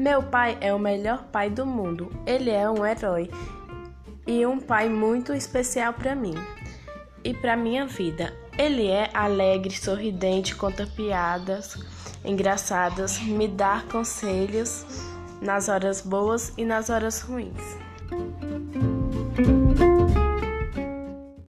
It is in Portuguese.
Meu pai é o melhor pai do mundo. Ele é um herói e um pai muito especial para mim e para minha vida. Ele é alegre, sorridente, conta piadas engraçadas, me dá conselhos nas horas boas e nas horas ruins.